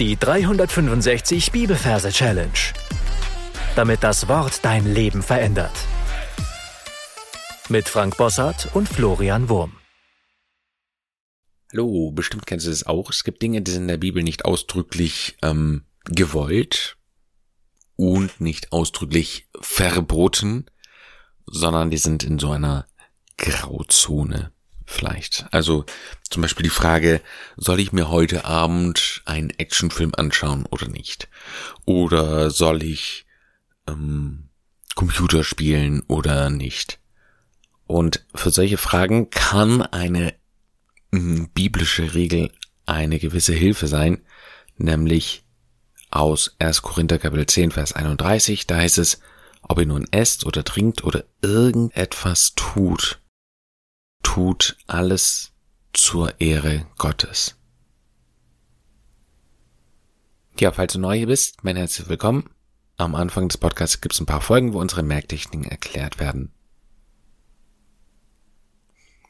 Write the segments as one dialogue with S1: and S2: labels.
S1: Die 365 Bibelverse Challenge. Damit das Wort dein Leben verändert. Mit Frank Bossart und Florian Wurm.
S2: Hallo, bestimmt kennst du es auch. Es gibt Dinge, die sind in der Bibel nicht ausdrücklich ähm, gewollt und nicht ausdrücklich verboten, sondern die sind in so einer Grauzone vielleicht. Also zum Beispiel die Frage, soll ich mir heute Abend einen Actionfilm anschauen oder nicht? Oder soll ich ähm, Computer spielen oder nicht? Und für solche Fragen kann eine ähm, biblische Regel eine gewisse Hilfe sein, nämlich aus 1. Korinther Kapitel 10, Vers 31, da heißt es, ob ihr nun esst oder trinkt oder irgendetwas tut, tut alles zur Ehre Gottes. Ja, falls du neu hier bist, mein herzlich willkommen. Am Anfang des Podcasts gibt es ein paar Folgen, wo unsere Merktechniken erklärt werden.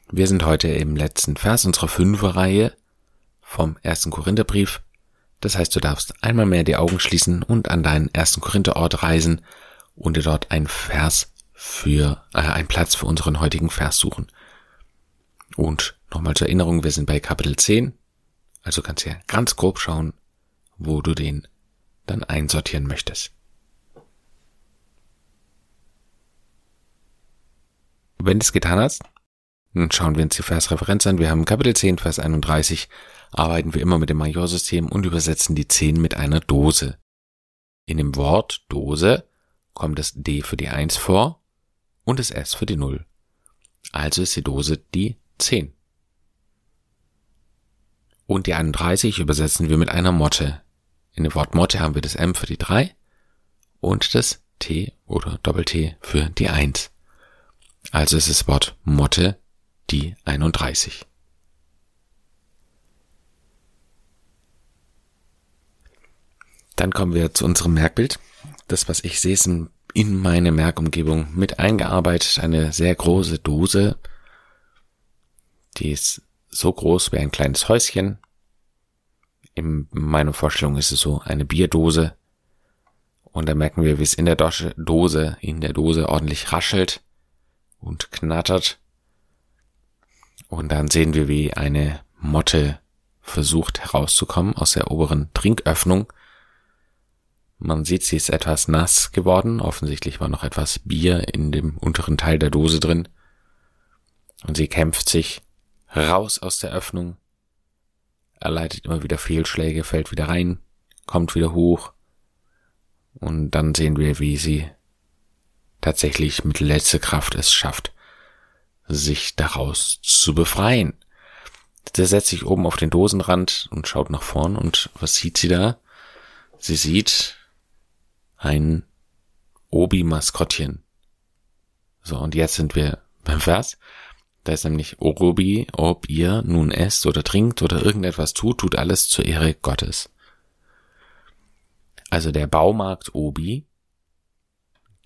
S2: Wir sind heute im letzten Vers unserer Fünferreihe vom ersten Korintherbrief. Das heißt, du darfst einmal mehr die Augen schließen und an deinen ersten Korintherort reisen und dir dort einen Vers für, äh, einen Platz für unseren heutigen Vers suchen. Und nochmal zur Erinnerung, wir sind bei Kapitel 10. Also kannst du ja ganz grob schauen, wo du den dann einsortieren möchtest. Wenn du es getan hast, dann schauen wir uns die Versreferenz an. Wir haben Kapitel 10, Vers 31, arbeiten wir immer mit dem Majorsystem und übersetzen die 10 mit einer Dose. In dem Wort Dose kommt das D für die 1 vor und das S für die 0. Also ist die Dose die 10. Und die 31 übersetzen wir mit einer Motte. In dem Wort Motte haben wir das M für die 3 und das T oder Doppel-T für die 1. Also ist das Wort Motte die 31. Dann kommen wir zu unserem Merkbild. Das, was ich sehe, ist in meine Merkumgebung mit eingearbeitet eine sehr große Dose die ist so groß wie ein kleines Häuschen. In meiner Vorstellung ist es so eine Bierdose. Und da merken wir, wie es in der Dose, in der Dose ordentlich raschelt und knattert. Und dann sehen wir, wie eine Motte versucht herauszukommen aus der oberen Trinköffnung. Man sieht, sie ist etwas nass geworden. Offensichtlich war noch etwas Bier in dem unteren Teil der Dose drin. Und sie kämpft sich raus aus der Öffnung. Er leitet immer wieder Fehlschläge, fällt wieder rein, kommt wieder hoch. Und dann sehen wir, wie sie tatsächlich mit letzter Kraft es schafft, sich daraus zu befreien. Der setzt sich oben auf den Dosenrand und schaut nach vorn und was sieht sie da? Sie sieht ein Obi-Maskottchen. So, und jetzt sind wir beim Vers. Da ist nämlich Orobi, ob ihr nun esst oder trinkt oder irgendetwas tut, tut alles zur Ehre Gottes. Also der Baumarkt Obi,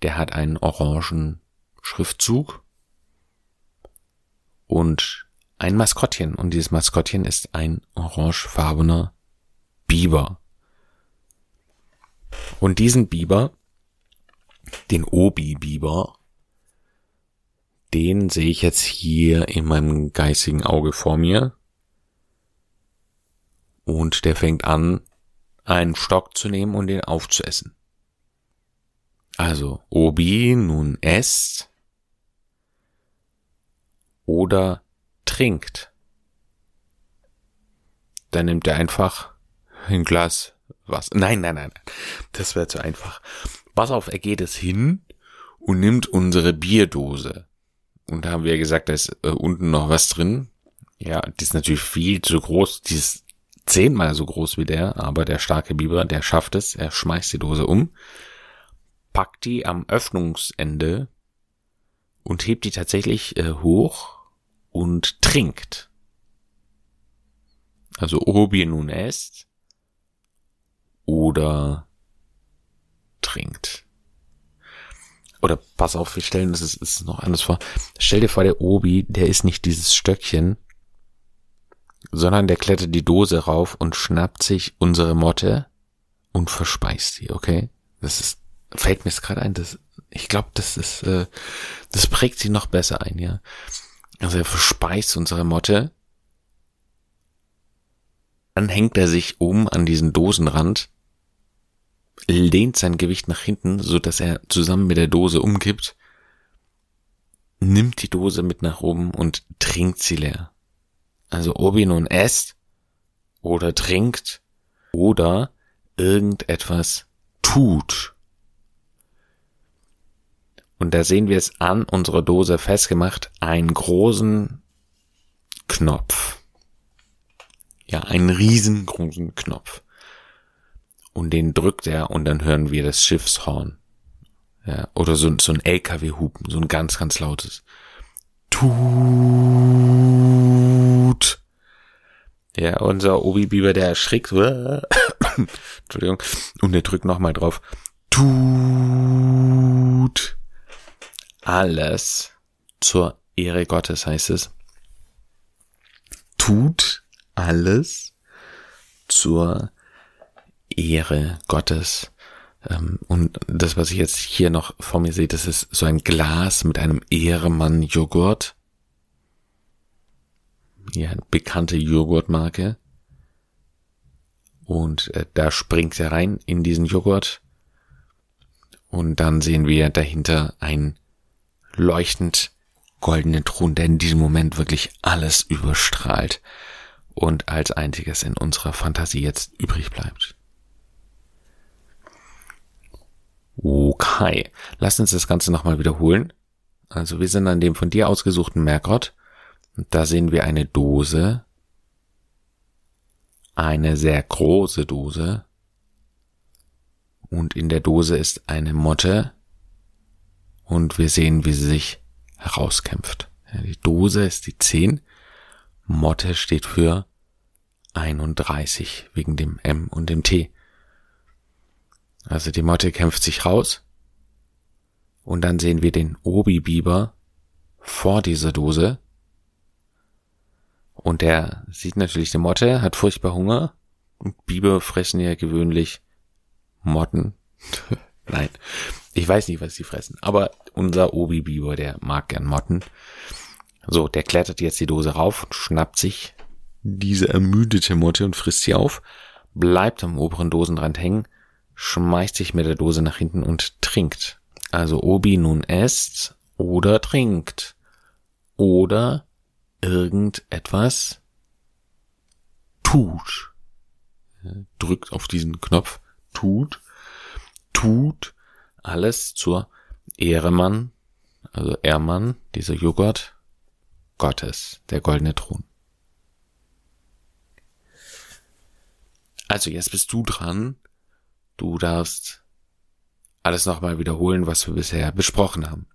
S2: der hat einen orangen Schriftzug und ein Maskottchen. Und dieses Maskottchen ist ein orangefarbener Biber. Und diesen Biber, den Obi-Biber, den sehe ich jetzt hier in meinem geistigen Auge vor mir. Und der fängt an, einen Stock zu nehmen und den aufzuessen. Also, Obi nun esst oder trinkt. Dann nimmt er einfach ein Glas Wasser. Nein, nein, nein, das wäre zu einfach. Pass auf, er geht es hin und nimmt unsere Bierdose und da haben wir gesagt, da ist äh, unten noch was drin. Ja, die ist natürlich viel zu groß. Die ist zehnmal so groß wie der, aber der starke Biber, der schafft es. Er schmeißt die Dose um, packt die am Öffnungsende und hebt die tatsächlich äh, hoch und trinkt. Also obi nun esst oder trinkt oder pass auf, wir stellen das ist, ist noch anders vor. Stell dir vor, der Obi, der ist nicht dieses Stöckchen, sondern der klettert die Dose rauf und schnappt sich unsere Motte und verspeist sie, okay? Das ist, fällt mir gerade ein, das, ich glaube, das ist, äh, das prägt sie noch besser ein, ja. Also er verspeist unsere Motte. Dann hängt er sich oben an diesen Dosenrand, lehnt sein Gewicht nach hinten, so dass er zusammen mit der Dose umkippt, nimmt die Dose mit nach oben und trinkt sie leer. Also Obi nun esst oder trinkt oder irgendetwas tut. Und da sehen wir es an unserer Dose festgemacht, einen großen Knopf. Ja, einen riesengroßen Knopf. Und den drückt er und dann hören wir das Schiffshorn. Ja, oder so, so ein LKW-Hupen, so ein ganz, ganz lautes. Tut. Ja, unser Obi-Biber, der erschrickt. Entschuldigung. Und der drückt nochmal drauf. Tut. Alles zur Ehre Gottes heißt es. Tut alles zur Ehre Gottes. Ähm, und das, was ich jetzt hier noch vor mir sehe, das ist so ein Glas mit einem Ehremann Joghurt. Ja, bekannte Joghurtmarke. Und äh, da springt er rein in diesen Joghurt. Und dann sehen wir dahinter ein leuchtend goldenen Thron, der in diesem Moment wirklich alles überstrahlt und als einziges in unserer Fantasie jetzt übrig bleibt. Okay, lass uns das Ganze nochmal wiederholen. Also wir sind an dem von dir ausgesuchten Merkot. Da sehen wir eine Dose. Eine sehr große Dose. Und in der Dose ist eine Motte. Und wir sehen, wie sie sich herauskämpft. die Dose ist die 10. Motte steht für 31 wegen dem M und dem T. Also die Motte kämpft sich raus. Und dann sehen wir den Obi-Biber vor dieser Dose. Und der sieht natürlich die Motte, hat furchtbar Hunger. Und Biber fressen ja gewöhnlich Motten. Nein, ich weiß nicht, was sie fressen. Aber unser Obi-Biber, der mag gern Motten. So, der klettert jetzt die Dose rauf, schnappt sich diese ermüdete Motte und frisst sie auf, bleibt am oberen Dosenrand hängen schmeißt sich mit der Dose nach hinten und trinkt. Also Obi nun esst oder trinkt. Oder irgendetwas tut. Drückt auf diesen Knopf. Tut. Tut alles zur Ehremann, also Ehrmann, dieser Joghurt, Gottes, der goldene Thron. Also jetzt bist du dran Du darfst alles nochmal wiederholen, was wir bisher besprochen haben.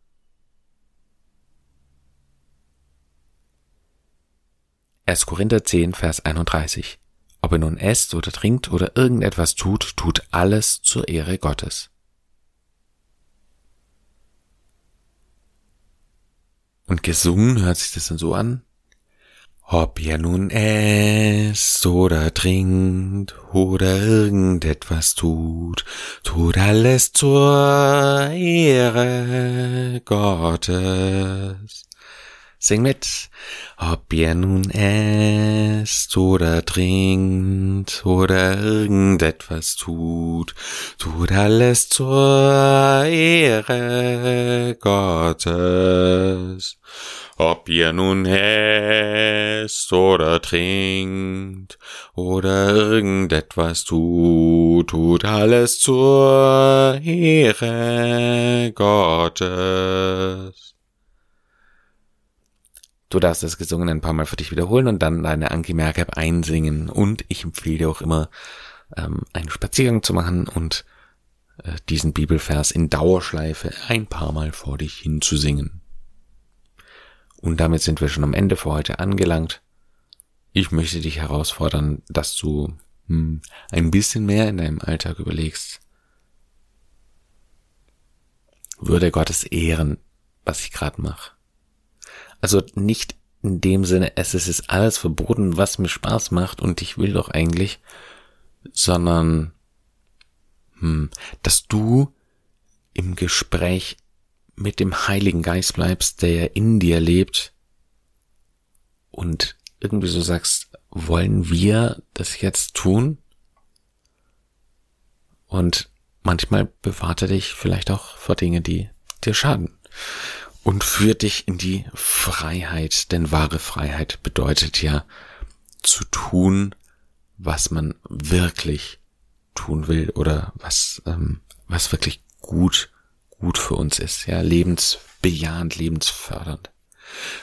S2: Erst Korinther 10, Vers 31. Ob er nun esst oder trinkt oder irgendetwas tut, tut alles zur Ehre Gottes. Und gesungen hört sich das dann so an. Ob ihr nun esst oder trinkt oder irgendetwas tut, tut alles zur Ehre Gottes. Sing mit. Ob ihr nun esst oder trinkt oder irgendetwas tut, tut alles zur Ehre Gottes. Ob ihr nun esst oder trinkt oder irgendetwas tut, tut alles zur Ehre Gottes. Du darfst das Gesungen ein paar Mal für dich wiederholen und dann deine Anki Merkab einsingen. Und ich empfehle dir auch immer, ähm, einen Spaziergang zu machen und äh, diesen Bibelvers in Dauerschleife ein paar Mal vor dich hinzusingen. Und damit sind wir schon am Ende für heute angelangt. Ich möchte dich herausfordern, dass du hm, ein bisschen mehr in deinem Alltag überlegst. Würde Gottes ehren, was ich gerade mache. Also nicht in dem Sinne, es ist alles verboten, was mir Spaß macht und ich will doch eigentlich, sondern hm, dass du im Gespräch mit dem Heiligen Geist bleibst, der in dir lebt und irgendwie so sagst, wollen wir das jetzt tun? Und manchmal bewahrt er dich vielleicht auch vor Dinge, die dir schaden. Und führt dich in die Freiheit, denn wahre Freiheit bedeutet ja zu tun, was man wirklich tun will oder was, ähm, was wirklich gut, gut für uns ist. Ja, lebensbejahend, lebensfördernd.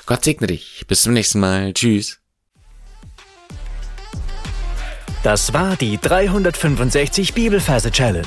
S2: Gott segne dich. Bis zum nächsten Mal. Tschüss.
S1: Das war die 365 Bibelferse Challenge.